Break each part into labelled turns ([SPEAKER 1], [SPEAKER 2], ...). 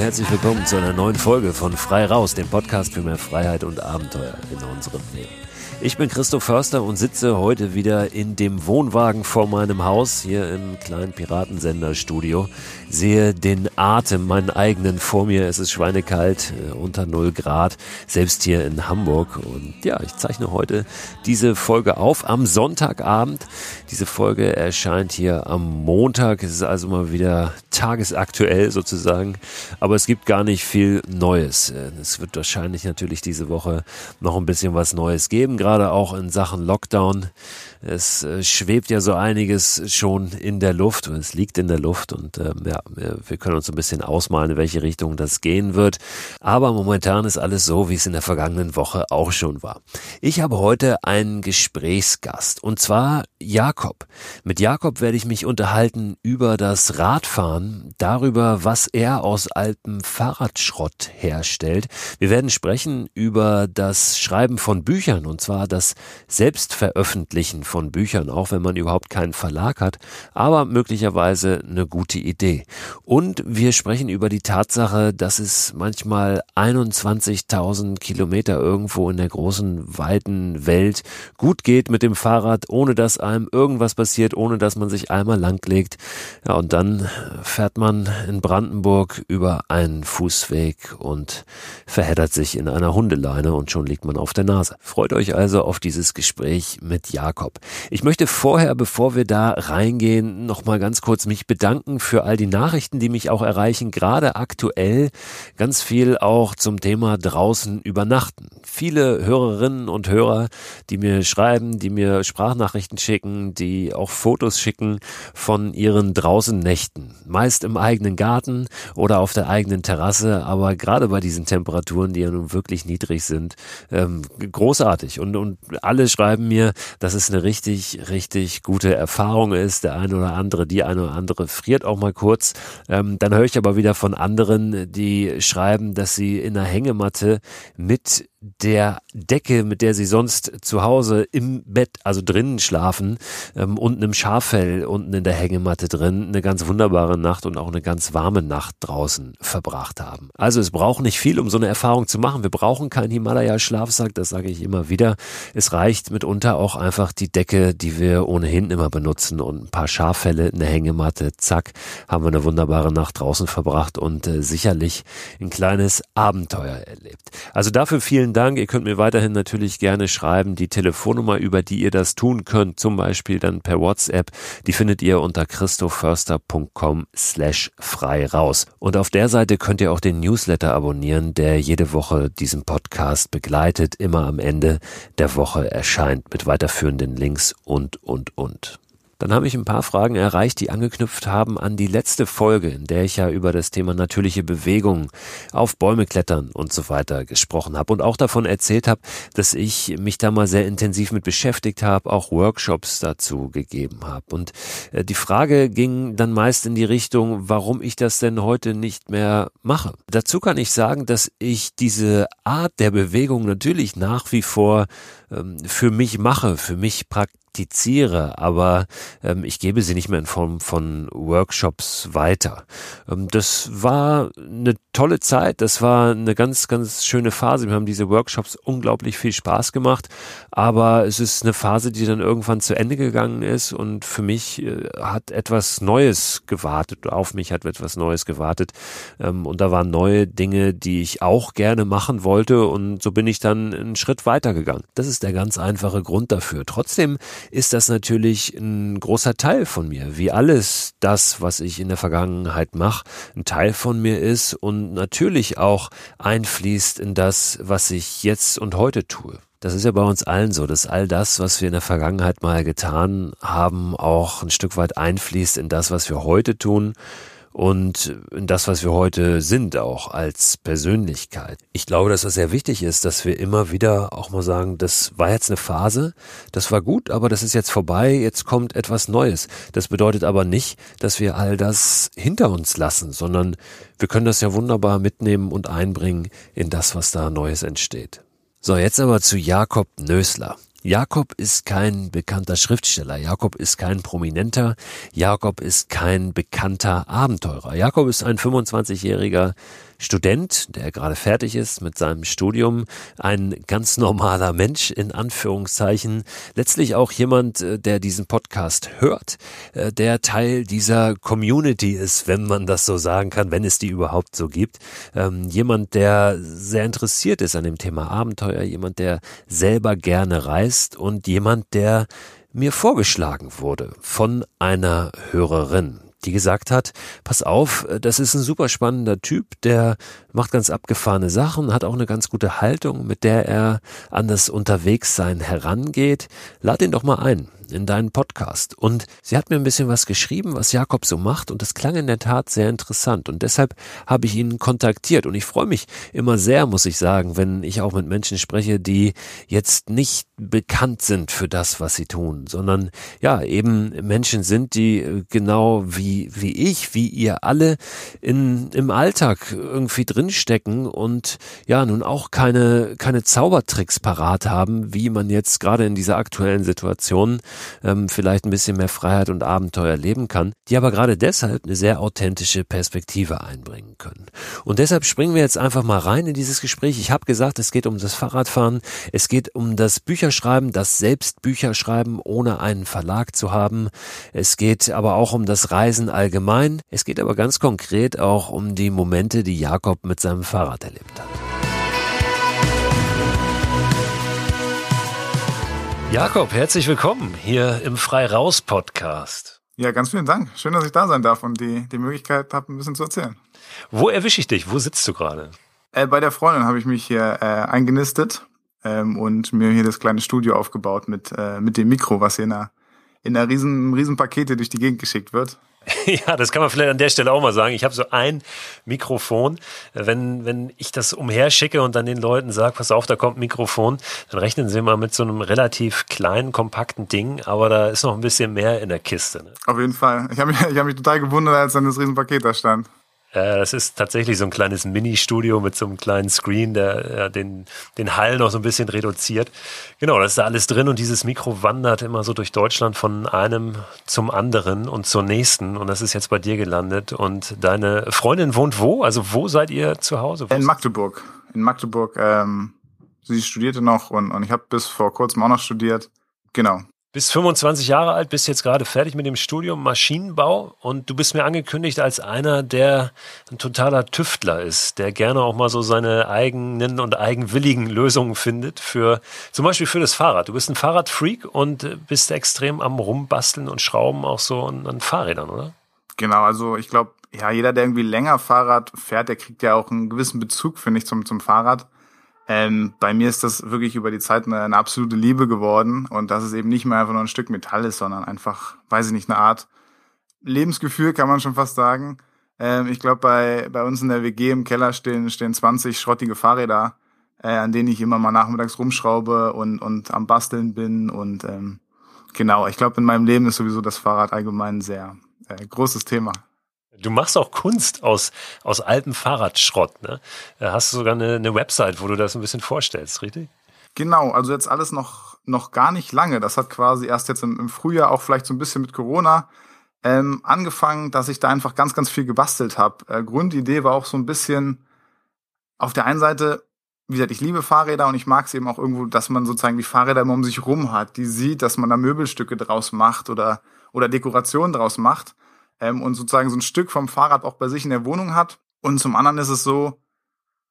[SPEAKER 1] Herzlich willkommen zu einer neuen Folge von Frei Raus, dem Podcast für mehr Freiheit und Abenteuer in unserem Leben. Ich bin Christoph Förster und sitze heute wieder in dem Wohnwagen vor meinem Haus hier im kleinen Piratensender-Studio. Sehe den Atem, meinen eigenen vor mir. Es ist schweinekalt, äh, unter 0 Grad, selbst hier in Hamburg. Und ja, ich zeichne heute diese Folge auf am Sonntagabend. Diese Folge erscheint hier am Montag. Es ist also mal wieder tagesaktuell sozusagen. Aber es gibt gar nicht viel Neues. Äh, es wird wahrscheinlich natürlich diese Woche noch ein bisschen was Neues geben. Gerade auch in Sachen Lockdown. Es äh, schwebt ja so einiges schon in der Luft, es liegt in der Luft und ähm, ja, wir können uns ein bisschen ausmalen, in welche Richtung das gehen wird. Aber momentan ist alles so, wie es in der vergangenen Woche auch schon war. Ich habe heute einen Gesprächsgast und zwar Jakob. Mit Jakob werde ich mich unterhalten über das Radfahren, darüber, was er aus altem Fahrradschrott herstellt. Wir werden sprechen über das Schreiben von Büchern und zwar das Selbstveröffentlichen von Büchern, auch wenn man überhaupt keinen Verlag hat, aber möglicherweise eine gute Idee. Und wir sprechen über die Tatsache, dass es manchmal 21.000 Kilometer irgendwo in der großen, weiten Welt gut geht mit dem Fahrrad, ohne dass einem irgendwas passiert, ohne dass man sich einmal langlegt. Ja, und dann fährt man in Brandenburg über einen Fußweg und verheddert sich in einer Hundeleine und schon liegt man auf der Nase. Freut euch also auf dieses Gespräch mit Jakob. Ich möchte vorher, bevor wir da reingehen, noch mal ganz kurz mich bedanken für all die Nachrichten, die mich auch erreichen, gerade aktuell ganz viel auch zum Thema draußen übernachten. Viele Hörerinnen und Hörer, die mir schreiben, die mir Sprachnachrichten schicken, die auch Fotos schicken von ihren draußen Nächten. Meist im eigenen Garten oder auf der eigenen Terrasse, aber gerade bei diesen Temperaturen, die ja nun wirklich niedrig sind, ähm, großartig. Und und alle schreiben mir, dass es eine richtig, richtig gute Erfahrung ist. Der eine oder andere, die eine oder andere friert auch mal kurz. Ähm, dann höre ich aber wieder von anderen, die schreiben, dass sie in der Hängematte mit der Decke, mit der sie sonst zu Hause im Bett, also drinnen schlafen, ähm, unten im Schaffell, unten in der Hängematte drin, eine ganz wunderbare Nacht und auch eine ganz warme Nacht draußen verbracht haben. Also es braucht nicht viel, um so eine Erfahrung zu machen. Wir brauchen keinen Himalaya-Schlafsack, das sage ich immer wieder. Es reicht mitunter auch einfach die Decke, die wir ohnehin immer benutzen und ein paar Schaffelle, eine Hängematte, zack, haben wir eine wunderbare Nacht draußen verbracht und äh, sicherlich ein kleines Abenteuer erlebt. Also dafür vielen vielen Dank. Ihr könnt mir weiterhin natürlich gerne schreiben. Die Telefonnummer, über die ihr das tun könnt, zum Beispiel dann per WhatsApp, die findet ihr unter christoförster.com slash frei raus. Und auf der Seite könnt ihr auch den Newsletter abonnieren, der jede Woche diesen Podcast begleitet, immer am Ende der Woche erscheint mit weiterführenden Links und, und, und. Dann habe ich ein paar Fragen erreicht, die angeknüpft haben an die letzte Folge, in der ich ja über das Thema natürliche Bewegung auf Bäume klettern und so weiter gesprochen habe und auch davon erzählt habe, dass ich mich da mal sehr intensiv mit beschäftigt habe, auch Workshops dazu gegeben habe. Und äh, die Frage ging dann meist in die Richtung, warum ich das denn heute nicht mehr mache. Dazu kann ich sagen, dass ich diese Art der Bewegung natürlich nach wie vor für mich mache, für mich praktiziere, aber ähm, ich gebe sie nicht mehr in Form von Workshops weiter. Ähm, das war eine tolle Zeit, das war eine ganz, ganz schöne Phase. Wir haben diese Workshops unglaublich viel Spaß gemacht, aber es ist eine Phase, die dann irgendwann zu Ende gegangen ist und für mich äh, hat etwas Neues gewartet, auf mich hat etwas Neues gewartet ähm, und da waren neue Dinge, die ich auch gerne machen wollte und so bin ich dann einen Schritt weitergegangen. Das ist der ganz einfache Grund dafür. Trotzdem ist das natürlich ein großer Teil von mir, wie alles das, was ich in der Vergangenheit mache, ein Teil von mir ist und natürlich auch einfließt in das, was ich jetzt und heute tue. Das ist ja bei uns allen so, dass all das, was wir in der Vergangenheit mal getan haben, auch ein Stück weit einfließt in das, was wir heute tun und das, was wir heute sind, auch als Persönlichkeit. Ich glaube, dass es sehr wichtig ist, dass wir immer wieder auch mal sagen, das war jetzt eine Phase, das war gut, aber das ist jetzt vorbei, jetzt kommt etwas Neues. Das bedeutet aber nicht, dass wir all das hinter uns lassen, sondern wir können das ja wunderbar mitnehmen und einbringen in das, was da Neues entsteht. So, jetzt aber zu Jakob Nösler. Jakob ist kein bekannter Schriftsteller, Jakob ist kein Prominenter, Jakob ist kein bekannter Abenteurer. Jakob ist ein 25-jähriger Student, der gerade fertig ist mit seinem Studium, ein ganz normaler Mensch in Anführungszeichen, letztlich auch jemand, äh, der diesen Podcast hört, äh, der Teil dieser Community ist, wenn man das so sagen kann, wenn es die überhaupt so gibt. Ähm, jemand, der sehr interessiert ist an dem Thema Abenteuer, jemand, der selber gerne reist und jemand, der mir vorgeschlagen wurde von einer Hörerin die gesagt hat, pass auf, das ist ein super spannender Typ, der macht ganz abgefahrene Sachen, hat auch eine ganz gute Haltung, mit der er an das Unterwegssein herangeht. Lad ihn doch mal ein in deinen Podcast. Und sie hat mir ein bisschen was geschrieben, was Jakob so macht und das klang in der Tat sehr interessant. Und deshalb habe ich ihn kontaktiert. Und ich freue mich immer sehr, muss ich sagen, wenn ich auch mit Menschen spreche, die jetzt nicht bekannt sind für das, was sie tun, sondern ja, eben Menschen sind, die genau wie, wie ich, wie ihr alle in, im Alltag irgendwie drinstecken und ja, nun auch keine, keine Zaubertricks parat haben, wie man jetzt gerade in dieser aktuellen Situation ähm, vielleicht ein bisschen mehr Freiheit und Abenteuer leben kann, die aber gerade deshalb eine sehr authentische Perspektive einbringen können. Und deshalb springen wir jetzt einfach mal rein in dieses Gespräch. Ich habe gesagt, es geht um das Fahrradfahren, es geht um das Bücherschreiben, das Selbstbücherschreiben ohne einen Verlag zu haben. Es geht aber auch um das Reisen allgemein. Es geht aber ganz konkret auch um die Momente, die Jakob mit seinem Fahrrad erlebt hat. Jakob, herzlich willkommen hier im Frei Raus Podcast.
[SPEAKER 2] Ja, ganz vielen Dank. Schön, dass ich da sein darf und die, die Möglichkeit habe, ein bisschen zu erzählen.
[SPEAKER 1] Wo erwische ich dich? Wo sitzt du gerade?
[SPEAKER 2] Äh, bei der Freundin habe ich mich hier äh, eingenistet ähm, und mir hier das kleine Studio aufgebaut mit, äh, mit dem Mikro, was hier in einer, in einer riesen, riesen Pakete durch die Gegend geschickt wird.
[SPEAKER 1] Ja, das kann man vielleicht an der Stelle auch mal sagen. Ich habe so ein Mikrofon. Wenn, wenn ich das umherschicke und dann den Leuten sage, pass auf, da kommt ein Mikrofon, dann rechnen sie mal mit so einem relativ kleinen, kompakten Ding, aber da ist noch ein bisschen mehr in der Kiste. Ne?
[SPEAKER 2] Auf jeden Fall. Ich habe mich, ich hab mich total gewundert, als dann das Riesenpaket da stand.
[SPEAKER 1] Äh, das ist tatsächlich so ein kleines Mini-Studio mit so einem kleinen Screen, der ja, den, den Hall noch so ein bisschen reduziert. Genau, das ist da alles drin und dieses Mikro wandert immer so durch Deutschland von einem zum anderen und zur nächsten und das ist jetzt bei dir gelandet. Und deine Freundin wohnt wo? Also wo seid ihr zu Hause?
[SPEAKER 2] In Magdeburg. In Magdeburg. Ähm, sie studierte noch und, und ich habe bis vor kurzem auch noch studiert. Genau
[SPEAKER 1] bist 25 Jahre alt, bist jetzt gerade fertig mit dem Studium Maschinenbau und du bist mir angekündigt als einer, der ein totaler Tüftler ist, der gerne auch mal so seine eigenen und eigenwilligen Lösungen findet für zum Beispiel für das Fahrrad. Du bist ein Fahrradfreak und bist extrem am Rumbasteln und Schrauben auch so an, Fahrrädern, oder?
[SPEAKER 2] Genau, also ich glaube, ja, jeder, der irgendwie länger Fahrrad fährt, der kriegt ja auch einen gewissen Bezug, finde ich, zum, zum Fahrrad. Ähm, bei mir ist das wirklich über die Zeit eine, eine, absolute Liebe geworden und dass es eben nicht mehr einfach nur ein Stück Metall ist, sondern einfach, weiß ich nicht, eine Art Lebensgefühl, kann man schon fast sagen. Ähm, ich glaube, bei, bei uns in der WG im Keller stehen, stehen 20 schrottige Fahrräder, äh, an denen ich immer mal nachmittags rumschraube und, und am Basteln bin. Und ähm, genau, ich glaube, in meinem Leben ist sowieso das Fahrrad allgemein ein sehr äh, großes Thema.
[SPEAKER 1] Du machst auch Kunst aus, aus altem Fahrradschrott, ne? Da hast du sogar eine, eine Website, wo du das ein bisschen vorstellst, richtig?
[SPEAKER 2] Genau, also jetzt alles noch, noch gar nicht lange. Das hat quasi erst jetzt im, im Frühjahr, auch vielleicht so ein bisschen mit Corona, ähm, angefangen, dass ich da einfach ganz, ganz viel gebastelt habe. Äh, Grundidee war auch so ein bisschen auf der einen Seite, wie gesagt, ich liebe Fahrräder und ich mag es eben auch irgendwo, dass man sozusagen die Fahrräder immer um sich rum hat, die sieht, dass man da Möbelstücke draus macht oder, oder Dekorationen draus macht ähm, und sozusagen so ein Stück vom Fahrrad auch bei sich in der Wohnung hat. Und zum anderen ist es so,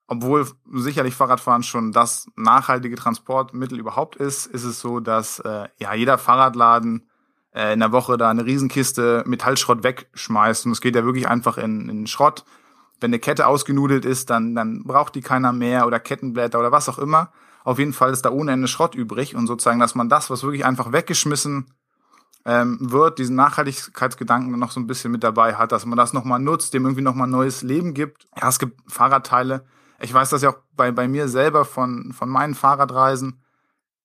[SPEAKER 2] obwohl sicherlich Fahrradfahren schon das nachhaltige Transportmittel überhaupt ist, ist es so, dass äh, ja jeder Fahrradladen äh, in der Woche da eine Riesenkiste Metallschrott wegschmeißt und es geht ja wirklich einfach in, in Schrott. Wenn eine Kette ausgenudelt ist, dann, dann braucht die keiner mehr oder Kettenblätter oder was auch immer. Auf jeden Fall ist da ohne Ende Schrott übrig und sozusagen, dass man das, was wirklich einfach weggeschmissen ähm, wird, diesen Nachhaltigkeitsgedanken noch so ein bisschen mit dabei hat, dass man das nochmal nutzt, dem irgendwie nochmal neues Leben gibt. Ja, es gibt Fahrradteile. Ich weiß das ja auch bei, bei mir selber von, von meinen Fahrradreisen.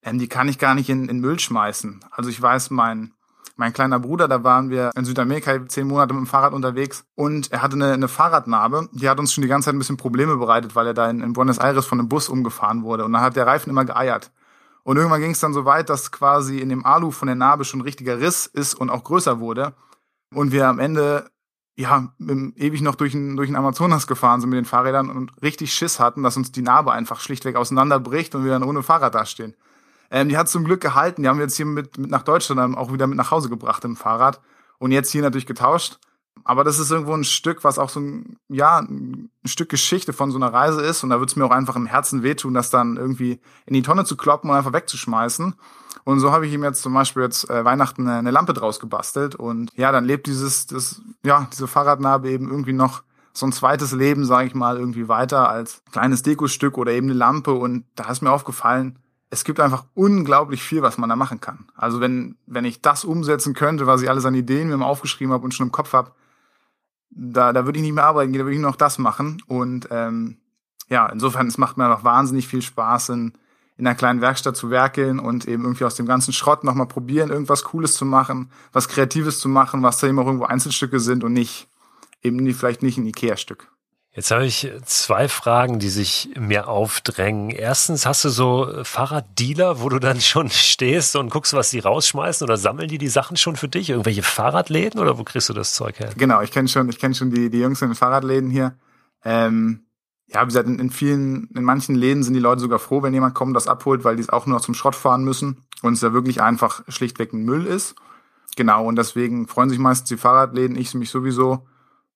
[SPEAKER 2] Ähm, die kann ich gar nicht in, in Müll schmeißen. Also ich weiß, mein, mein kleiner Bruder, da waren wir in Südamerika zehn Monate mit dem Fahrrad unterwegs und er hatte eine, eine Fahrradnarbe, die hat uns schon die ganze Zeit ein bisschen Probleme bereitet, weil er da in, in Buenos Aires von einem Bus umgefahren wurde und dann hat der Reifen immer geeiert. Und irgendwann ging es dann so weit, dass quasi in dem Alu von der Narbe schon ein richtiger Riss ist und auch größer wurde. Und wir am Ende ja ewig noch durch den, durch den Amazonas gefahren sind mit den Fahrrädern und richtig Schiss hatten, dass uns die Narbe einfach schlichtweg auseinanderbricht und wir dann ohne Fahrrad dastehen. Ähm, die hat zum Glück gehalten. Die haben wir jetzt hier mit, mit nach Deutschland dann auch wieder mit nach Hause gebracht im Fahrrad. Und jetzt hier natürlich getauscht. Aber das ist irgendwo ein Stück, was auch so ein, ja, ein Stück Geschichte von so einer Reise ist. Und da würde es mir auch einfach im Herzen wehtun, das dann irgendwie in die Tonne zu kloppen und einfach wegzuschmeißen. Und so habe ich ihm jetzt zum Beispiel jetzt äh, Weihnachten eine, eine Lampe draus gebastelt. Und ja, dann lebt dieses, das, ja, diese Fahrradnarbe eben irgendwie noch so ein zweites Leben, sage ich mal, irgendwie weiter als kleines Dekostück oder eben eine Lampe. Und da ist mir aufgefallen, es gibt einfach unglaublich viel, was man da machen kann. Also wenn, wenn ich das umsetzen könnte, was ich alles an Ideen mir mal aufgeschrieben habe und schon im Kopf habe, da, da würde ich nicht mehr arbeiten gehen, da würde ich nur noch das machen. Und ähm, ja, insofern, es macht mir einfach wahnsinnig viel Spaß, in, in einer kleinen Werkstatt zu werkeln und eben irgendwie aus dem ganzen Schrott nochmal probieren, irgendwas Cooles zu machen, was Kreatives zu machen, was da auch irgendwo Einzelstücke sind und nicht eben vielleicht nicht ein Ikea-Stück.
[SPEAKER 1] Jetzt habe ich zwei Fragen, die sich mir aufdrängen. Erstens, hast du so Fahrraddealer, wo du dann schon stehst und guckst, was die rausschmeißen oder sammeln die die Sachen schon für dich? Irgendwelche Fahrradläden oder wo kriegst du das Zeug her?
[SPEAKER 2] Genau, ich kenne schon, ich kenne schon die, die Jungs in den Fahrradläden hier. Ähm, ja, wie gesagt, in, in vielen, in manchen Läden sind die Leute sogar froh, wenn jemand kommt, das abholt, weil die es auch nur noch zum Schrott fahren müssen und es ja wirklich einfach schlichtweg ein Müll ist. Genau, und deswegen freuen sich meistens die Fahrradläden, ich mich sowieso.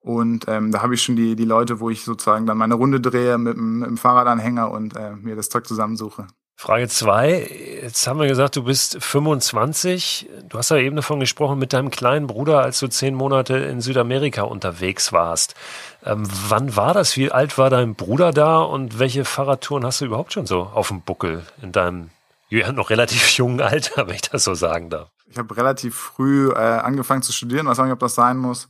[SPEAKER 2] Und ähm, da habe ich schon die, die Leute, wo ich sozusagen dann meine Runde drehe mit, mit dem Fahrradanhänger und äh, mir das Zeug zusammensuche.
[SPEAKER 1] Frage zwei. Jetzt haben wir gesagt, du bist 25. Du hast ja eben davon gesprochen mit deinem kleinen Bruder, als du zehn Monate in Südamerika unterwegs warst. Ähm, wann war das? Wie alt war dein Bruder da und welche Fahrradtouren hast du überhaupt schon so auf dem Buckel in deinem ja, noch relativ jungen Alter, wenn ich das so sagen darf?
[SPEAKER 2] Ich habe relativ früh äh, angefangen zu studieren, weiß auch nicht, ob das sein muss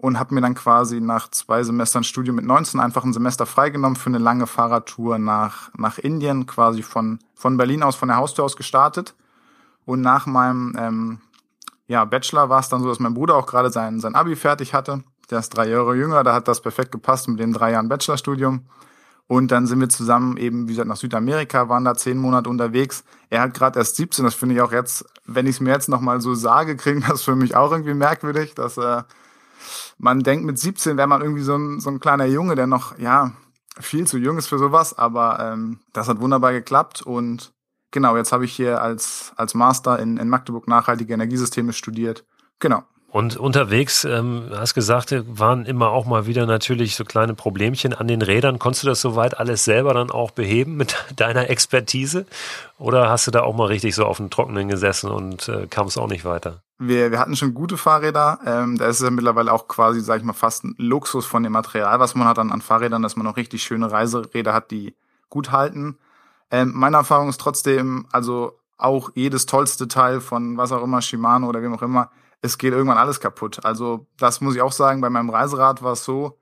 [SPEAKER 2] und habe mir dann quasi nach zwei Semestern Studium mit 19 einfach ein Semester freigenommen für eine lange Fahrradtour nach, nach Indien, quasi von, von Berlin aus, von der Haustür aus gestartet. Und nach meinem ähm, ja, Bachelor war es dann so, dass mein Bruder auch gerade sein, sein Abi fertig hatte. Der ist drei Jahre jünger, da hat das perfekt gepasst mit den drei Jahren Bachelorstudium. Und dann sind wir zusammen eben, wie gesagt, nach Südamerika, waren da zehn Monate unterwegs. Er hat gerade erst 17, das finde ich auch jetzt, wenn ich es mir jetzt nochmal so sage, klingt das für mich auch irgendwie merkwürdig, dass er man denkt, mit 17 wäre man irgendwie so ein, so ein kleiner Junge, der noch, ja, viel zu jung ist für sowas, aber ähm, das hat wunderbar geklappt und genau, jetzt habe ich hier als, als Master in, in Magdeburg nachhaltige Energiesysteme studiert. Genau.
[SPEAKER 1] Und unterwegs, ähm, hast gesagt, waren immer auch mal wieder natürlich so kleine Problemchen an den Rädern. Konntest du das soweit alles selber dann auch beheben mit deiner Expertise? Oder hast du da auch mal richtig so auf dem Trockenen gesessen und äh, kamst auch nicht weiter?
[SPEAKER 2] Wir, wir hatten schon gute Fahrräder. Ähm, da ist es ja mittlerweile auch quasi, sag ich mal, fast ein Luxus von dem Material, was man hat dann an Fahrrädern, dass man auch richtig schöne Reiseräder hat, die gut halten. Ähm, meine Erfahrung ist trotzdem, also auch jedes tollste Teil von was auch immer, Shimano oder wem auch immer, es geht irgendwann alles kaputt. Also das muss ich auch sagen, bei meinem Reiserad war es so,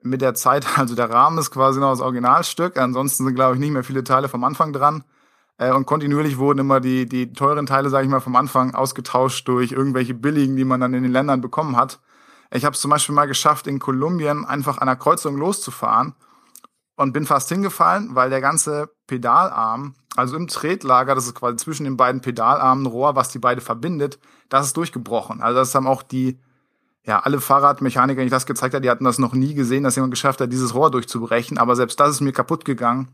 [SPEAKER 2] mit der Zeit, also der Rahmen ist quasi noch das Originalstück, ansonsten sind, glaube ich, nicht mehr viele Teile vom Anfang dran. Äh, und kontinuierlich wurden immer die, die teuren Teile, sage ich mal, vom Anfang ausgetauscht durch irgendwelche billigen, die man dann in den Ländern bekommen hat. Ich habe es zum Beispiel mal geschafft, in Kolumbien einfach an einer Kreuzung loszufahren und bin fast hingefallen, weil der ganze Pedalarm, also im Tretlager, das ist quasi zwischen den beiden Pedalarmen Rohr, was die beide verbindet, das ist durchgebrochen. Also das haben auch die, ja, alle Fahrradmechaniker, die das gezeigt habe, die hatten das noch nie gesehen, dass jemand geschafft hat, dieses Rohr durchzubrechen. Aber selbst das ist mir kaputt gegangen.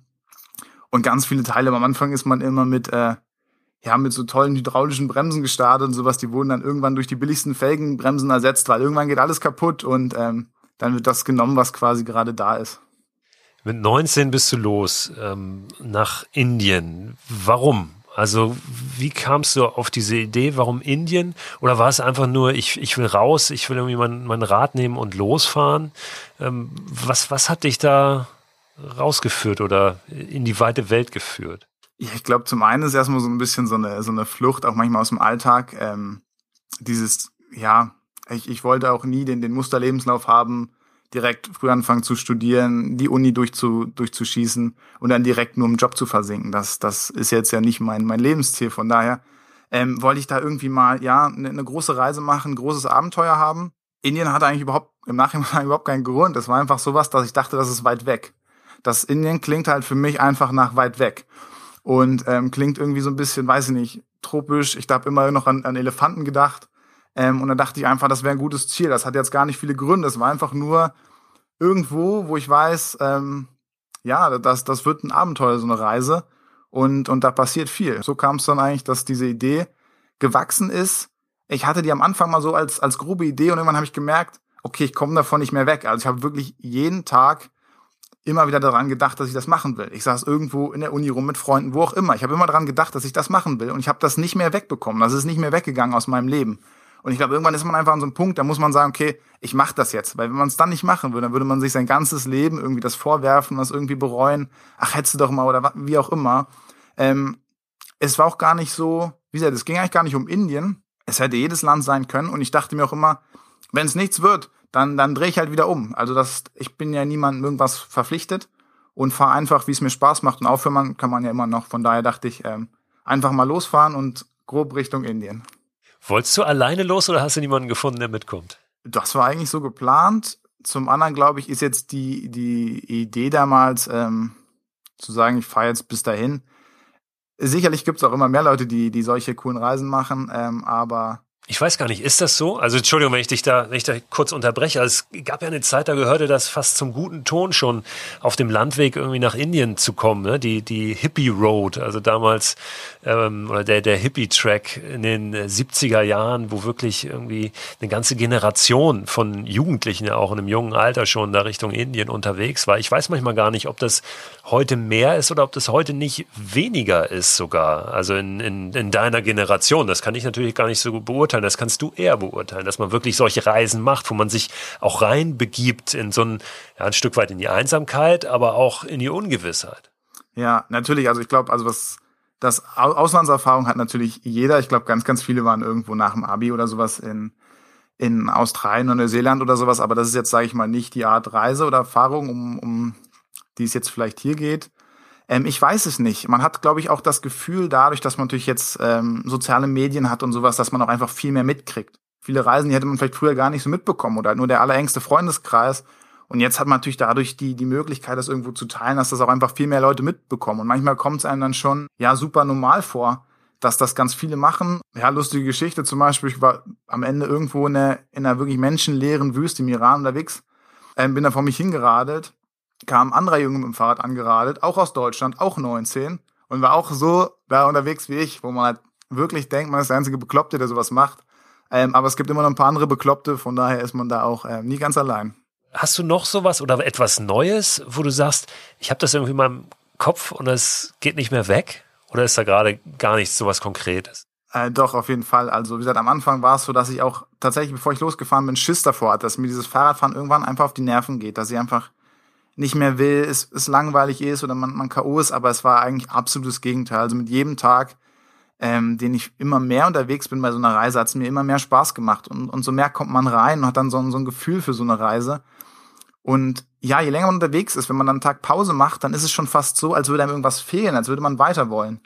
[SPEAKER 2] Und ganz viele Teile, am Anfang ist man immer mit, äh, ja, mit so tollen hydraulischen Bremsen gestartet und sowas. Die wurden dann irgendwann durch die billigsten Felgenbremsen ersetzt, weil irgendwann geht alles kaputt und ähm, dann wird das genommen, was quasi gerade da ist.
[SPEAKER 1] Mit 19 bist du los ähm, nach Indien. Warum? Also wie kamst du auf diese Idee? Warum Indien? Oder war es einfach nur, ich, ich will raus, ich will irgendwie mein, mein Rad nehmen und losfahren? Ähm, was, was hat dich da rausgeführt oder in die weite Welt geführt?
[SPEAKER 2] Ich glaube, zum einen ist erstmal so ein bisschen so eine, so eine Flucht, auch manchmal aus dem Alltag. Ähm, dieses, ja, ich, ich wollte auch nie den, den Musterlebenslauf haben, direkt früh anfangen zu studieren, die Uni durchzu, durchzuschießen und dann direkt nur im Job zu versinken. Das, das ist jetzt ja nicht mein, mein Lebensziel. Von daher ähm, wollte ich da irgendwie mal, ja, eine, eine große Reise machen, großes Abenteuer haben. Indien hatte eigentlich überhaupt im Nachhinein überhaupt keinen Grund. Das war einfach sowas, dass ich dachte, das ist weit weg. Das Indien klingt halt für mich einfach nach weit weg. und ähm, klingt irgendwie so ein bisschen, weiß ich nicht, tropisch. Ich habe immer noch an, an Elefanten gedacht. Ähm, und dann dachte ich einfach, das wäre ein gutes Ziel. Das hat jetzt gar nicht viele Gründe. Es war einfach nur irgendwo, wo ich weiß, ähm, ja, das, das wird ein Abenteuer, so eine Reise. Und, und da passiert viel. So kam es dann eigentlich, dass diese Idee gewachsen ist. Ich hatte die am Anfang mal so als, als grobe Idee und irgendwann habe ich gemerkt, okay, ich komme davon nicht mehr weg. Also ich habe wirklich jeden Tag immer wieder daran gedacht, dass ich das machen will. Ich saß irgendwo in der Uni rum mit Freunden, wo auch immer. Ich habe immer daran gedacht, dass ich das machen will und ich habe das nicht mehr wegbekommen. Das ist nicht mehr weggegangen aus meinem Leben. Und ich glaube, irgendwann ist man einfach an so einem Punkt, da muss man sagen, okay, ich mache das jetzt. Weil wenn man es dann nicht machen würde, dann würde man sich sein ganzes Leben irgendwie das vorwerfen, was irgendwie bereuen. Ach, hättest du doch mal oder wie auch immer. Ähm, es war auch gar nicht so, wie gesagt, es ging eigentlich gar nicht um Indien. Es hätte jedes Land sein können. Und ich dachte mir auch immer, wenn es nichts wird, dann, dann drehe ich halt wieder um. Also das, ich bin ja niemandem irgendwas verpflichtet und fahre einfach, wie es mir Spaß macht. Und aufhören kann man ja immer noch. Von daher dachte ich, ähm, einfach mal losfahren und grob Richtung Indien.
[SPEAKER 1] Wolltest du alleine los oder hast du niemanden gefunden, der mitkommt?
[SPEAKER 2] Das war eigentlich so geplant. Zum anderen, glaube ich, ist jetzt die, die Idee damals, ähm, zu sagen, ich fahre jetzt bis dahin. Sicherlich gibt es auch immer mehr Leute, die, die solche coolen Reisen machen, ähm, aber
[SPEAKER 1] ich weiß gar nicht, ist das so? Also Entschuldigung, wenn ich dich da, wenn ich da kurz unterbreche. Also es gab ja eine Zeit, da gehörte das fast zum guten Ton schon, auf dem Landweg irgendwie nach Indien zu kommen. Ne? Die, die Hippie Road, also damals, ähm, oder der, der Hippie-Track in den 70er Jahren, wo wirklich irgendwie eine ganze Generation von Jugendlichen ja auch in einem jungen Alter schon da Richtung Indien unterwegs war. Ich weiß manchmal gar nicht, ob das heute mehr ist oder ob das heute nicht weniger ist sogar. Also in, in, in deiner Generation. Das kann ich natürlich gar nicht so beurteilen beurteilen, das kannst du eher beurteilen, dass man wirklich solche Reisen macht, wo man sich auch reinbegibt in so ein, ja, ein Stück weit in die Einsamkeit, aber auch in die Ungewissheit.
[SPEAKER 2] Ja, natürlich. Also ich glaube, also was das Auslandserfahrung hat natürlich jeder. Ich glaube, ganz, ganz viele waren irgendwo nach dem Abi oder sowas in in Australien oder Neuseeland oder sowas, aber das ist jetzt, sage ich mal, nicht die Art Reise oder Erfahrung, um, um die es jetzt vielleicht hier geht. Ähm, ich weiß es nicht. Man hat, glaube ich, auch das Gefühl, dadurch, dass man natürlich jetzt ähm, soziale Medien hat und sowas, dass man auch einfach viel mehr mitkriegt. Viele Reisen, die hätte man vielleicht früher gar nicht so mitbekommen oder nur der allerengste Freundeskreis. Und jetzt hat man natürlich dadurch die, die Möglichkeit, das irgendwo zu teilen, dass das auch einfach viel mehr Leute mitbekommen. Und manchmal kommt es einem dann schon, ja, super normal vor, dass das ganz viele machen. Ja, lustige Geschichte zum Beispiel, ich war am Ende irgendwo in einer, in einer wirklich menschenleeren Wüste im Iran unterwegs, ähm, bin da vor mich hingeradelt kam ein anderer Junge mit dem Fahrrad angeradelt, auch aus Deutschland, auch 19 und war auch so da unterwegs wie ich, wo man halt wirklich denkt, man ist der einzige Bekloppte, der sowas macht. Ähm, aber es gibt immer noch ein paar andere Bekloppte, von daher ist man da auch ähm, nie ganz allein.
[SPEAKER 1] Hast du noch sowas oder etwas Neues, wo du sagst, ich habe das irgendwie in meinem Kopf und es geht nicht mehr weg? Oder ist da gerade gar nichts sowas Konkretes?
[SPEAKER 2] Äh, doch, auf jeden Fall. Also, wie gesagt, am Anfang war es so, dass ich auch tatsächlich, bevor ich losgefahren bin, Schiss davor hatte, dass mir dieses Fahrradfahren irgendwann einfach auf die Nerven geht, dass ich einfach nicht mehr will, es, es langweilig ist oder man, man K.O. ist, aber es war eigentlich absolutes Gegenteil. Also mit jedem Tag, ähm, den ich immer mehr unterwegs bin bei so einer Reise, hat es mir immer mehr Spaß gemacht. Und, und so mehr kommt man rein und hat dann so, so ein Gefühl für so eine Reise. Und ja, je länger man unterwegs ist, wenn man dann einen Tag Pause macht, dann ist es schon fast so, als würde einem irgendwas fehlen, als würde man weiter wollen.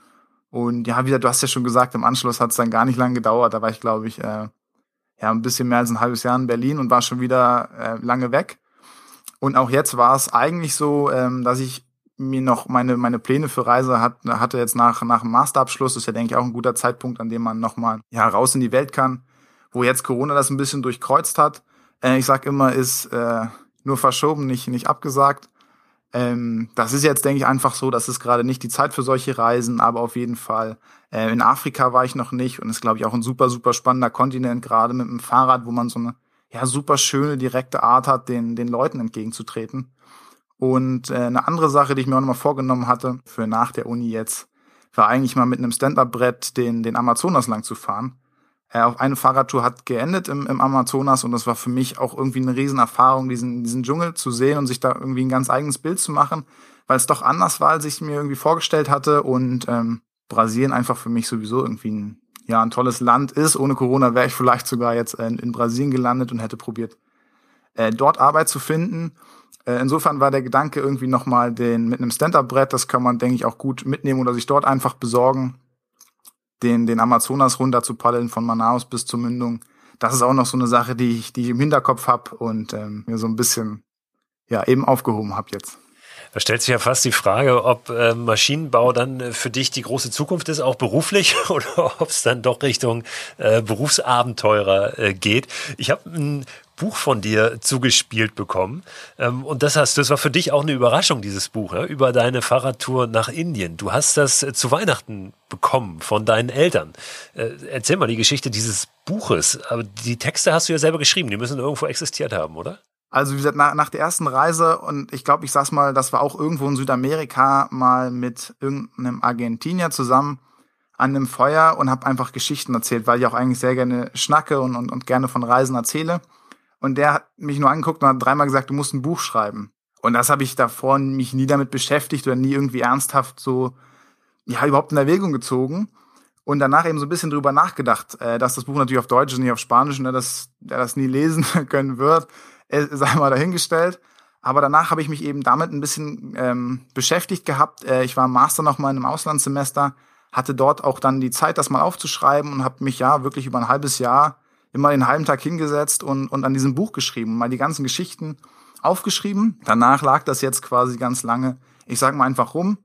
[SPEAKER 2] Und ja, wieder, du hast ja schon gesagt, im Anschluss hat es dann gar nicht lange gedauert. Da war ich, glaube ich, äh, ja, ein bisschen mehr als ein halbes Jahr in Berlin und war schon wieder äh, lange weg. Und auch jetzt war es eigentlich so, ähm, dass ich mir noch meine, meine Pläne für Reise hat, hatte jetzt nach, nach dem Masterabschluss. Das ist ja, denke ich, auch ein guter Zeitpunkt, an dem man nochmal ja, raus in die Welt kann, wo jetzt Corona das ein bisschen durchkreuzt hat. Äh, ich sag immer, ist äh, nur verschoben, nicht, nicht abgesagt. Ähm, das ist jetzt, denke ich, einfach so, das ist gerade nicht die Zeit für solche Reisen, aber auf jeden Fall. Äh, in Afrika war ich noch nicht und ist, glaube ich, auch ein super, super spannender Kontinent, gerade mit dem Fahrrad, wo man so eine ja super schöne, direkte Art hat, den, den Leuten entgegenzutreten. Und äh, eine andere Sache, die ich mir auch nochmal vorgenommen hatte, für nach der Uni jetzt, war eigentlich mal mit einem Stand-Up-Brett den, den Amazonas lang zu fahren. Äh, auch eine Fahrradtour hat geendet im, im Amazonas und das war für mich auch irgendwie eine Riesenerfahrung, diesen, diesen Dschungel zu sehen und sich da irgendwie ein ganz eigenes Bild zu machen, weil es doch anders war, als ich mir irgendwie vorgestellt hatte und ähm, Brasilien einfach für mich sowieso irgendwie ein, ja ein tolles Land ist. Ohne Corona wäre ich vielleicht sogar jetzt in, in Brasilien gelandet und hätte probiert, äh, dort Arbeit zu finden. Äh, insofern war der Gedanke irgendwie nochmal den mit einem Stand-up-Brett, das kann man, denke ich, auch gut mitnehmen oder sich dort einfach besorgen, den, den Amazonas runter zu paddeln von Manaus bis zur Mündung. Das ist auch noch so eine Sache, die ich, die ich im Hinterkopf habe und ähm, mir so ein bisschen ja eben aufgehoben habe jetzt.
[SPEAKER 1] Da stellt sich ja fast die Frage, ob äh, Maschinenbau dann äh, für dich die große Zukunft ist, auch beruflich, oder ob es dann doch Richtung äh, Berufsabenteurer äh, geht. Ich habe ein Buch von dir zugespielt bekommen. Ähm, und das hast, das war für dich auch eine Überraschung, dieses Buch, ja, über deine Fahrradtour nach Indien. Du hast das äh, zu Weihnachten bekommen von deinen Eltern. Äh, erzähl mal die Geschichte dieses Buches. Aber die Texte hast du ja selber geschrieben, die müssen irgendwo existiert haben, oder?
[SPEAKER 2] Also wie gesagt, nach, nach der ersten Reise und ich glaube, ich sag's mal, das war auch irgendwo in Südamerika mal mit irgendeinem Argentinier zusammen an einem Feuer und habe einfach Geschichten erzählt, weil ich auch eigentlich sehr gerne schnacke und, und, und gerne von Reisen erzähle. Und der hat mich nur angeguckt und hat dreimal gesagt, du musst ein Buch schreiben. Und das habe ich davor mich nie damit beschäftigt oder nie irgendwie ernsthaft so, ja, überhaupt in Erwägung gezogen. Und danach eben so ein bisschen drüber nachgedacht, äh, dass das Buch natürlich auf Deutsch ist, nicht auf Spanisch und er das, der das nie lesen können wird, äh, sei mal dahingestellt. Aber danach habe ich mich eben damit ein bisschen ähm, beschäftigt gehabt. Äh, ich war Master noch mal in einem Auslandssemester, hatte dort auch dann die Zeit, das mal aufzuschreiben und habe mich ja wirklich über ein halbes Jahr immer den halben Tag hingesetzt und, und an diesem Buch geschrieben, mal die ganzen Geschichten aufgeschrieben. Danach lag das jetzt quasi ganz lange, ich sag mal einfach rum.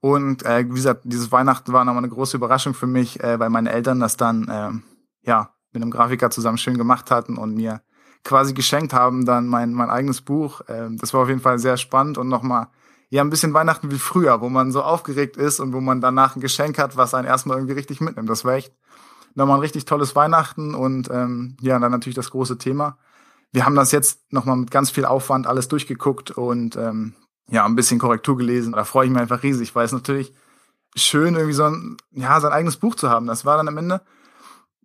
[SPEAKER 2] Und äh, wie gesagt, dieses Weihnachten war nochmal eine große Überraschung für mich, äh, weil meine Eltern das dann äh, ja mit einem Grafiker zusammen schön gemacht hatten und mir quasi geschenkt haben dann mein mein eigenes Buch. Äh, das war auf jeden Fall sehr spannend und nochmal ja ein bisschen Weihnachten wie früher, wo man so aufgeregt ist und wo man danach ein Geschenk hat, was einen erstmal irgendwie richtig mitnimmt. Das war echt nochmal ein richtig tolles Weihnachten und ähm, ja, dann natürlich das große Thema. Wir haben das jetzt nochmal mit ganz viel Aufwand alles durchgeguckt und ähm, ja, ein bisschen Korrektur gelesen. Da freue ich mich einfach riesig, weil es natürlich schön, irgendwie so ein, ja, sein eigenes Buch zu haben. Das war dann am Ende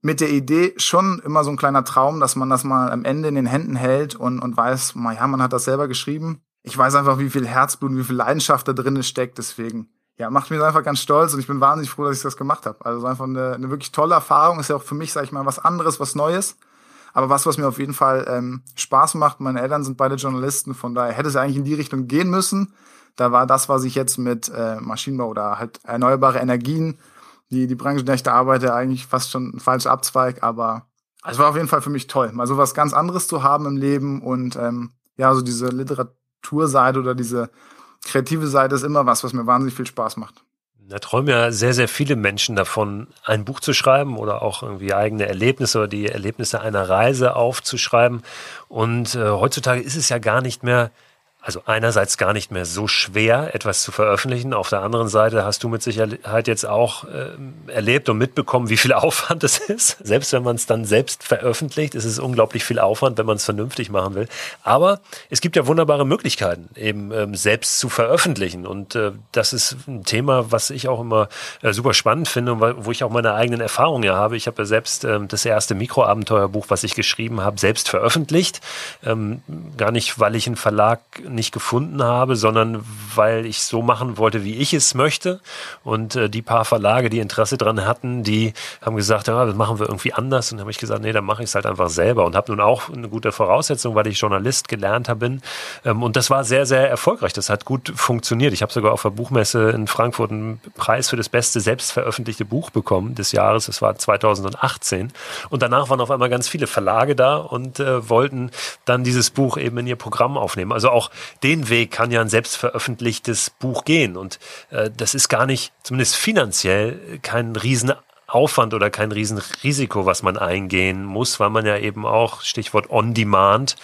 [SPEAKER 2] mit der Idee schon immer so ein kleiner Traum, dass man das mal am Ende in den Händen hält und, und weiß, mal, ja, man hat das selber geschrieben. Ich weiß einfach, wie viel Herzblut, wie viel Leidenschaft da drin steckt. Deswegen ja, macht mich einfach ganz stolz und ich bin wahnsinnig froh, dass ich das gemacht habe. Also einfach eine, eine wirklich tolle Erfahrung. Ist ja auch für mich, sag ich mal, was anderes, was Neues. Aber was, was mir auf jeden Fall ähm, Spaß macht. Meine Eltern sind beide Journalisten, von daher hätte es eigentlich in die Richtung gehen müssen. Da war das, was ich jetzt mit äh, Maschinenbau oder halt erneuerbare Energien, die die Branche, in der ich da arbeite, eigentlich fast schon ein falscher Abzweig. Aber es war auf jeden Fall für mich toll, mal so was ganz anderes zu haben im Leben und ähm, ja, so diese Literaturseite oder diese kreative Seite ist immer was, was mir wahnsinnig viel Spaß macht.
[SPEAKER 1] Da träumen ja sehr, sehr viele Menschen davon, ein Buch zu schreiben oder auch irgendwie eigene Erlebnisse oder die Erlebnisse einer Reise aufzuschreiben. Und äh, heutzutage ist es ja gar nicht mehr also einerseits gar nicht mehr so schwer, etwas zu veröffentlichen. Auf der anderen Seite hast du mit Sicherheit jetzt auch äh, erlebt und mitbekommen, wie viel Aufwand es ist. Selbst wenn man es dann selbst veröffentlicht, ist es unglaublich viel Aufwand, wenn man es vernünftig machen will. Aber es gibt ja wunderbare Möglichkeiten, eben ähm, selbst zu veröffentlichen. Und äh, das ist ein Thema, was ich auch immer äh, super spannend finde und wo ich auch meine eigenen Erfahrungen ja habe. Ich habe ja selbst ähm, das erste Mikroabenteuerbuch, was ich geschrieben habe, selbst veröffentlicht. Ähm, gar nicht, weil ich einen Verlag nicht gefunden habe, sondern weil ich so machen wollte, wie ich es möchte. Und äh, die paar Verlage, die Interesse dran hatten, die haben gesagt, ja, das machen wir irgendwie anders. Und habe ich gesagt, nee, dann mache ich es halt einfach selber. Und habe nun auch eine gute Voraussetzung, weil ich Journalist gelernt habe. Ähm, und das war sehr, sehr erfolgreich. Das hat gut funktioniert. Ich habe sogar auf der Buchmesse in Frankfurt einen Preis für das beste selbstveröffentlichte Buch bekommen des Jahres. Das war 2018. Und danach waren auf einmal ganz viele Verlage da und äh, wollten dann dieses Buch eben in ihr Programm aufnehmen. Also auch den Weg kann ja ein selbstveröffentlichtes Buch gehen. Und äh, das ist gar nicht, zumindest finanziell, kein Riesenaufwand oder kein Riesenrisiko, was man eingehen muss, weil man ja eben auch, Stichwort On-Demand,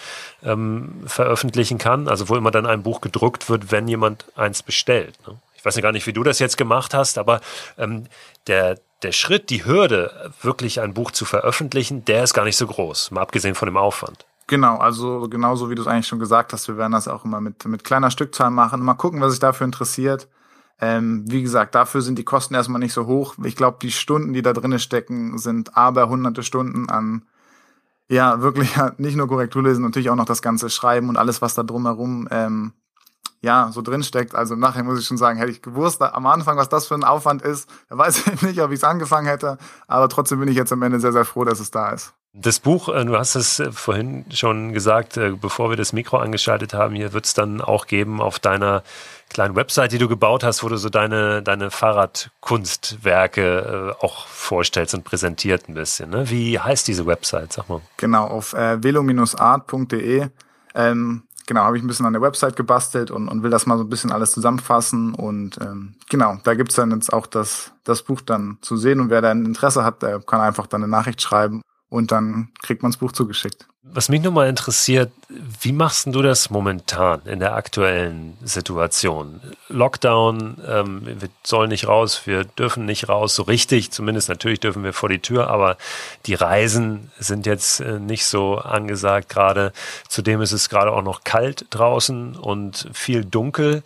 [SPEAKER 1] ähm, veröffentlichen kann. Also wo immer dann ein Buch gedruckt wird, wenn jemand eins bestellt. Ne? Ich weiß ja gar nicht, wie du das jetzt gemacht hast, aber ähm, der, der Schritt, die Hürde, wirklich ein Buch zu veröffentlichen, der ist gar nicht so groß, mal abgesehen von dem Aufwand.
[SPEAKER 2] Genau, also genauso wie du es eigentlich schon gesagt hast, wir werden das auch immer mit, mit kleiner Stückzahl machen. Mal gucken, was sich dafür interessiert. Ähm, wie gesagt, dafür sind die Kosten erstmal nicht so hoch. Ich glaube, die Stunden, die da drinnen stecken, sind aber hunderte Stunden an, ja, wirklich nicht nur Korrekturlesen, natürlich auch noch das ganze Schreiben und alles, was da drumherum, ähm, ja, so drin steckt. Also nachher muss ich schon sagen, hätte ich gewusst am Anfang, was das für ein Aufwand ist, weiß ich nicht, ob ich es angefangen hätte. Aber trotzdem bin ich jetzt am Ende sehr, sehr froh, dass es da ist.
[SPEAKER 1] Das Buch, äh, du hast es äh, vorhin schon gesagt, äh, bevor wir das Mikro angeschaltet haben, hier wird es dann auch geben auf deiner kleinen Website, die du gebaut hast, wo du so deine, deine Fahrradkunstwerke auch vorstellst und präsentiert ein bisschen. Ne? Wie heißt diese Website, sag mal?
[SPEAKER 2] Genau, auf äh, velo-art.de ähm, genau, habe ich ein bisschen an der Website gebastelt und, und will das mal so ein bisschen alles zusammenfassen. Und ähm, genau, da gibt's dann jetzt auch das, das Buch dann zu sehen. Und wer da ein Interesse hat, der kann einfach dann eine Nachricht schreiben und dann kriegt man das Buch zugeschickt.
[SPEAKER 1] Was mich nochmal interessiert, wie machst du das momentan in der aktuellen Situation? Lockdown, ähm, wir sollen nicht raus, wir dürfen nicht raus, so richtig, zumindest natürlich dürfen wir vor die Tür, aber die Reisen sind jetzt äh, nicht so angesagt gerade. Zudem ist es gerade auch noch kalt draußen und viel dunkel.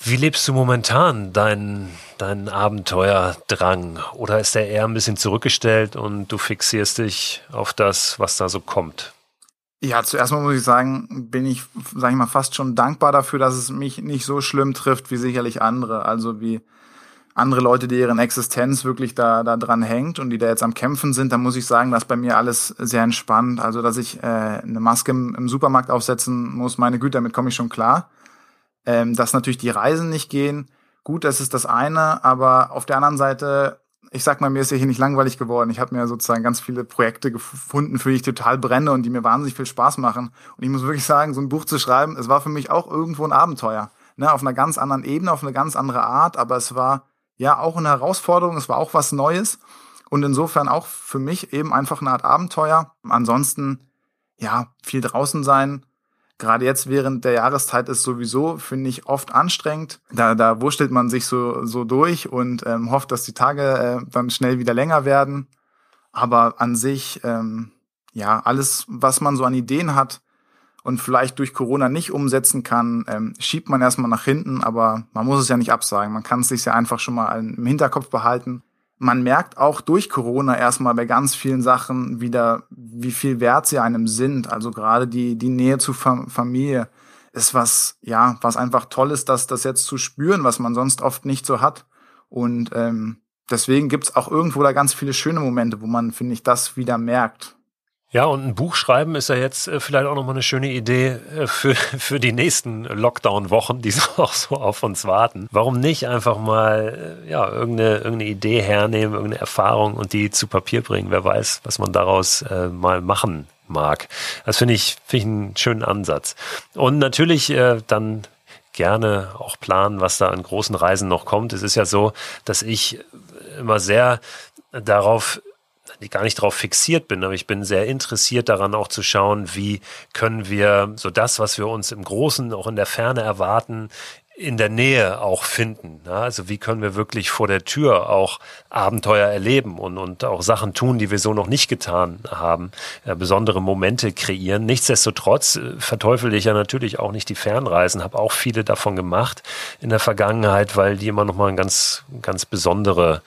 [SPEAKER 1] Wie lebst du momentan deinen, deinen Abenteuerdrang? Oder ist der eher ein bisschen zurückgestellt und du fixierst dich auf das, was da so kommt?
[SPEAKER 2] Ja, zuerst mal muss ich sagen, bin ich, sag ich mal, fast schon dankbar dafür, dass es mich nicht so schlimm trifft wie sicherlich andere. Also wie andere Leute, die ihren Existenz wirklich da, da dran hängt und die da jetzt am Kämpfen sind, da muss ich sagen, dass bei mir alles sehr entspannt. Also, dass ich äh, eine Maske im, im Supermarkt aufsetzen muss, meine Güte, damit komme ich schon klar ähm, dass natürlich die Reisen nicht gehen. Gut, das ist das eine, aber auf der anderen Seite, ich sag mal, mir ist ja hier nicht langweilig geworden. Ich habe mir sozusagen ganz viele Projekte gefunden, für die ich total brenne und die mir wahnsinnig viel Spaß machen. Und ich muss wirklich sagen, so ein Buch zu schreiben, es war für mich auch irgendwo ein Abenteuer. Ne, auf einer ganz anderen Ebene, auf eine ganz andere Art, aber es war ja auch eine Herausforderung, es war auch was Neues und insofern auch für mich eben einfach eine Art Abenteuer. Ansonsten, ja, viel draußen sein, Gerade jetzt während der Jahreszeit ist sowieso, finde ich, oft anstrengend. Da, da wurschtelt man sich so, so durch und ähm, hofft, dass die Tage äh, dann schnell wieder länger werden. Aber an sich, ähm, ja, alles, was man so an Ideen hat und vielleicht durch Corona nicht umsetzen kann, ähm, schiebt man erstmal nach hinten, aber man muss es ja nicht absagen. Man kann es sich ja einfach schon mal im Hinterkopf behalten man merkt auch durch Corona erstmal bei ganz vielen Sachen wieder, wie viel wert sie einem sind. Also gerade die, die Nähe zu Familie ist was, ja, was einfach toll ist, das, das jetzt zu spüren, was man sonst oft nicht so hat. Und ähm, deswegen gibt's auch irgendwo da ganz viele schöne Momente, wo man, finde ich, das wieder merkt.
[SPEAKER 1] Ja, und ein Buch schreiben ist ja jetzt äh, vielleicht auch nochmal eine schöne Idee äh, für, für die nächsten Lockdown-Wochen, die so auch so auf uns warten. Warum nicht einfach mal, äh, ja, irgendeine, irgendeine Idee hernehmen, irgendeine Erfahrung und die zu Papier bringen? Wer weiß, was man daraus äh, mal machen mag. Das finde ich, finde ich einen schönen Ansatz. Und natürlich äh, dann gerne auch planen, was da an großen Reisen noch kommt. Es ist ja so, dass ich immer sehr darauf gar nicht darauf fixiert bin, aber ich bin sehr interessiert daran auch zu schauen, wie können wir so das, was wir uns im Großen, auch in der Ferne erwarten, in der Nähe auch finden. Ja, also wie können wir wirklich vor der Tür auch Abenteuer erleben und, und auch Sachen tun, die wir so noch nicht getan haben, äh, besondere Momente kreieren. Nichtsdestotrotz äh, verteufel ich ja natürlich auch nicht die Fernreisen, habe auch viele davon gemacht in der Vergangenheit, weil die immer noch mal eine ganz, ganz besondere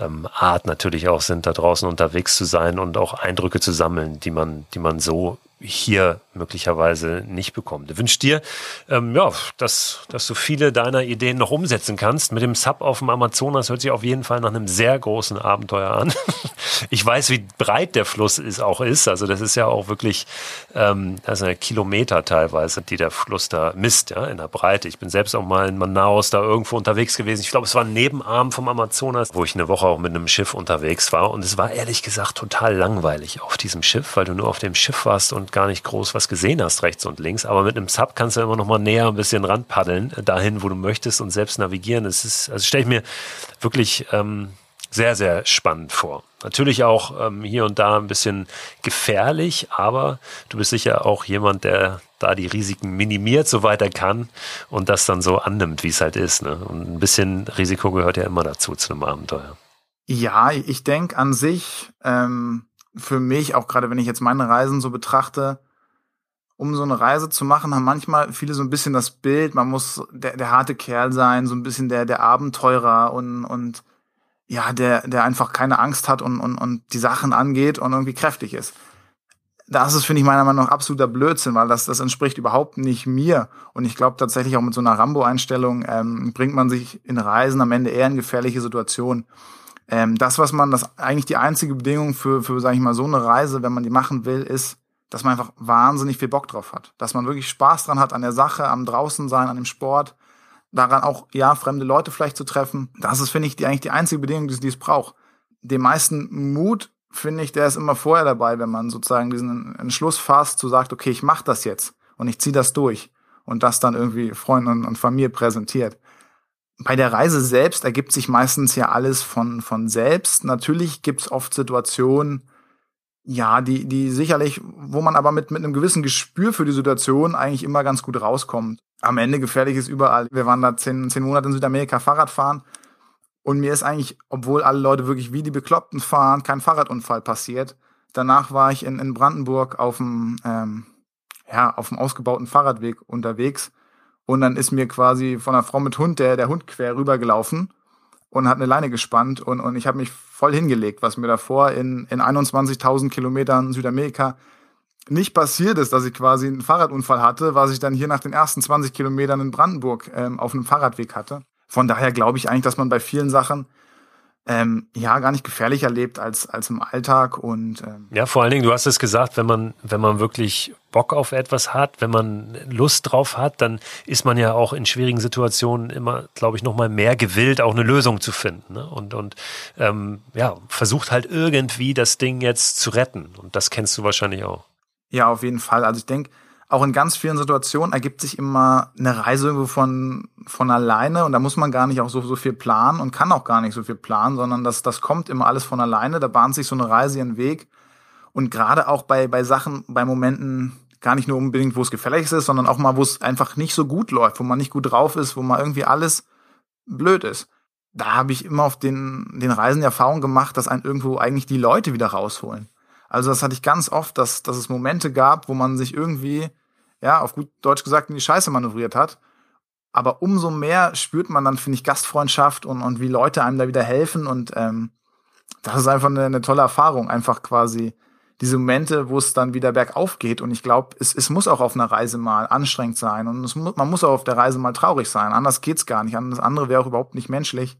[SPEAKER 1] ähm, Art natürlich auch sind, da draußen unterwegs zu sein und auch Eindrücke zu sammeln, die man, die man so hier möglicherweise nicht bekommt. Ich wünsche dir, ähm, ja, dass, dass du viele deiner Ideen noch umsetzen kannst. Mit dem Sub auf dem Amazonas hört sich auf jeden Fall nach einem sehr großen Abenteuer an. ich weiß, wie breit der Fluss ist, auch ist. Also das ist ja auch wirklich, ähm, also Kilometer teilweise, die der Fluss da misst, ja, in der Breite. Ich bin selbst auch mal in Manaus da irgendwo unterwegs gewesen. Ich glaube, es war ein Nebenarm vom Amazonas, wo ich eine Woche auch mit einem Schiff unterwegs war. Und es war ehrlich gesagt total langweilig auf diesem Schiff, weil du nur auf dem Schiff warst und gar nicht groß was gesehen hast, rechts und links. Aber mit einem Sub kannst du immer noch mal näher ein bisschen ranpaddeln, äh, dahin, wo du möchtest und selbst navigieren. Das ist, also stelle ich mir wirklich ähm, sehr, sehr spannend vor. Natürlich auch ähm, hier und da ein bisschen gefährlich, aber du bist sicher auch jemand, der da die Risiken minimiert, soweit er kann und das dann so annimmt, wie es halt ist. Ne? Und ein bisschen Risiko gehört ja immer dazu zu einem Abenteuer.
[SPEAKER 2] Ja, ich denke an sich, ähm, für mich, auch gerade wenn ich jetzt meine Reisen so betrachte, um so eine Reise zu machen, haben manchmal viele so ein bisschen das Bild, man muss der, der harte Kerl sein, so ein bisschen der, der Abenteurer und, und ja, der, der einfach keine Angst hat und, und, und die Sachen angeht und irgendwie kräftig ist. Das ist, finde ich, meiner Meinung nach absoluter Blödsinn, weil das, das entspricht überhaupt nicht mir. Und ich glaube tatsächlich auch mit so einer Rambo-Einstellung ähm, bringt man sich in Reisen am Ende eher in gefährliche Situationen ähm, das, was man, das eigentlich die einzige Bedingung für, für, sag ich mal, so eine Reise, wenn man die machen will, ist, dass man einfach wahnsinnig viel Bock drauf hat. Dass man wirklich Spaß dran hat an der Sache, am draußen sein, an dem Sport, daran auch, ja, fremde Leute vielleicht zu treffen. Das ist, finde ich, die, eigentlich die einzige Bedingung, die, die es braucht. Den meisten Mut, finde ich, der ist immer vorher dabei, wenn man sozusagen diesen Entschluss fasst, zu sagt, okay, ich mache das jetzt. und ich ziehe das durch und das dann irgendwie Freunden und Familie präsentiert. Bei der Reise selbst ergibt sich meistens ja alles von, von selbst. Natürlich gibt es oft Situationen, ja, die, die sicherlich, wo man aber mit, mit einem gewissen Gespür für die Situation eigentlich immer ganz gut rauskommt. Am Ende gefährlich ist überall. Wir waren da zehn, zehn Monate in Südamerika Fahrrad fahren und mir ist eigentlich, obwohl alle Leute wirklich wie die Bekloppten fahren, kein Fahrradunfall passiert. Danach war ich in, in Brandenburg auf dem, ähm, ja, auf dem ausgebauten Fahrradweg unterwegs und dann ist mir quasi von einer Frau mit Hund der, der Hund quer rübergelaufen und hat eine Leine gespannt und, und ich habe mich voll hingelegt, was mir davor in, in 21.000 Kilometern Südamerika nicht passiert ist, dass ich quasi einen Fahrradunfall hatte, was ich dann hier nach den ersten 20 Kilometern in Brandenburg ähm, auf einem Fahrradweg hatte. Von daher glaube ich eigentlich, dass man bei vielen Sachen ähm, ja gar nicht gefährlicher lebt als als im Alltag und ähm
[SPEAKER 1] ja vor allen Dingen du hast es gesagt wenn man wenn man wirklich Bock auf etwas hat wenn man Lust drauf hat dann ist man ja auch in schwierigen Situationen immer glaube ich noch mal mehr gewillt auch eine Lösung zu finden ne? und und ähm, ja versucht halt irgendwie das Ding jetzt zu retten und das kennst du wahrscheinlich auch
[SPEAKER 2] ja auf jeden Fall also ich denke auch in ganz vielen Situationen ergibt sich immer eine Reise irgendwo von, von alleine und da muss man gar nicht auch so, so viel planen und kann auch gar nicht so viel planen, sondern das, das kommt immer alles von alleine, da bahnt sich so eine Reise ihren Weg und gerade auch bei, bei Sachen, bei Momenten, gar nicht nur unbedingt, wo es gefällig ist, sondern auch mal, wo es einfach nicht so gut läuft, wo man nicht gut drauf ist, wo mal irgendwie alles blöd ist. Da habe ich immer auf den, den Reisen die Erfahrung gemacht, dass einen irgendwo eigentlich die Leute wieder rausholen. Also das hatte ich ganz oft, dass, dass es Momente gab, wo man sich irgendwie ja, auf gut Deutsch gesagt, in die Scheiße manövriert hat. Aber umso mehr spürt man dann, finde ich, Gastfreundschaft und, und wie Leute einem da wieder helfen. Und ähm, das ist einfach eine, eine tolle Erfahrung, einfach quasi diese Momente, wo es dann wieder bergauf geht. Und ich glaube, es, es muss auch auf einer Reise mal anstrengend sein. Und es, man muss auch auf der Reise mal traurig sein. Anders geht's gar nicht. Alles andere wäre auch überhaupt nicht menschlich.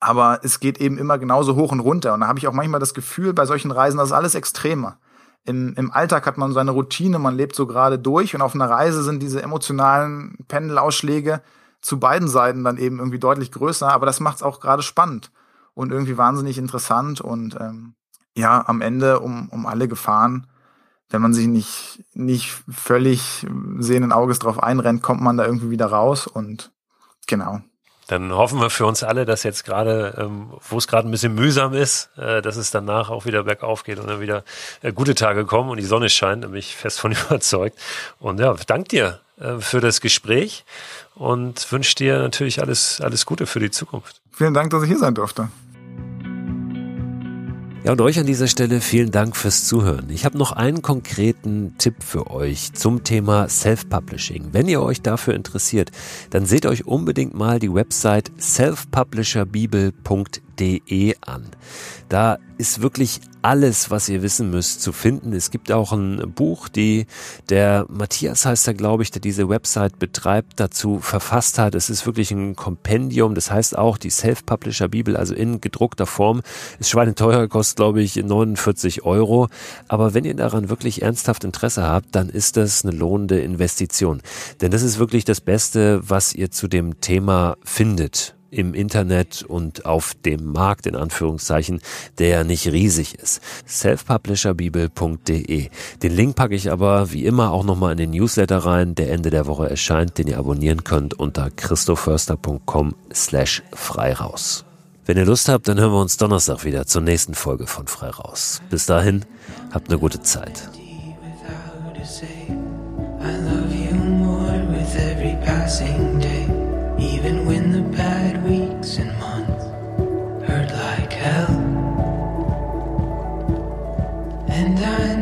[SPEAKER 2] Aber es geht eben immer genauso hoch und runter. Und da habe ich auch manchmal das Gefühl, bei solchen Reisen, das ist alles extremer im, im Alltag hat man seine Routine, man lebt so gerade durch und auf einer Reise sind diese emotionalen Pendelausschläge zu beiden Seiten dann eben irgendwie deutlich größer, aber das macht es auch gerade spannend und irgendwie wahnsinnig interessant und ähm, ja, am Ende um, um alle Gefahren, wenn man sich nicht, nicht völlig sehenden Auges drauf einrennt, kommt man da irgendwie wieder raus und genau.
[SPEAKER 1] Dann hoffen wir für uns alle, dass jetzt gerade, ähm, wo es gerade ein bisschen mühsam ist, äh, dass es danach auch wieder bergauf geht und dann wieder äh, gute Tage kommen und die Sonne scheint, da bin ich fest von überzeugt. Und ja, danke dir äh, für das Gespräch und wünsche dir natürlich alles, alles Gute für die Zukunft.
[SPEAKER 2] Vielen Dank, dass ich hier sein durfte.
[SPEAKER 1] Ja, und euch an dieser Stelle vielen Dank fürs Zuhören. Ich habe noch einen konkreten Tipp für euch zum Thema Self-Publishing. Wenn ihr euch dafür interessiert, dann seht euch unbedingt mal die Website selfpublisherbibel.de an. Da ist wirklich alles, was ihr wissen müsst, zu finden. Es gibt auch ein Buch, die der Matthias heißt er, glaube ich, der diese Website betreibt, dazu verfasst hat. Es ist wirklich ein Kompendium. Das heißt auch die Self-Publisher Bibel, also in gedruckter Form. Ist schweineteuer, kostet, glaube ich, 49 Euro. Aber wenn ihr daran wirklich ernsthaft Interesse habt, dann ist das eine lohnende Investition. Denn das ist wirklich das Beste, was ihr zu dem Thema findet im Internet und auf dem Markt in Anführungszeichen, der nicht riesig ist. selfpublisherbibel.de. Den Link packe ich aber wie immer auch nochmal in den Newsletter rein, der Ende der Woche erscheint, den ihr abonnieren könnt unter christoförster.com slash frei. Wenn ihr Lust habt, dann hören wir uns Donnerstag wieder zur nächsten Folge von Frei raus. Bis dahin, habt eine gute Zeit. I love you more with every passing And I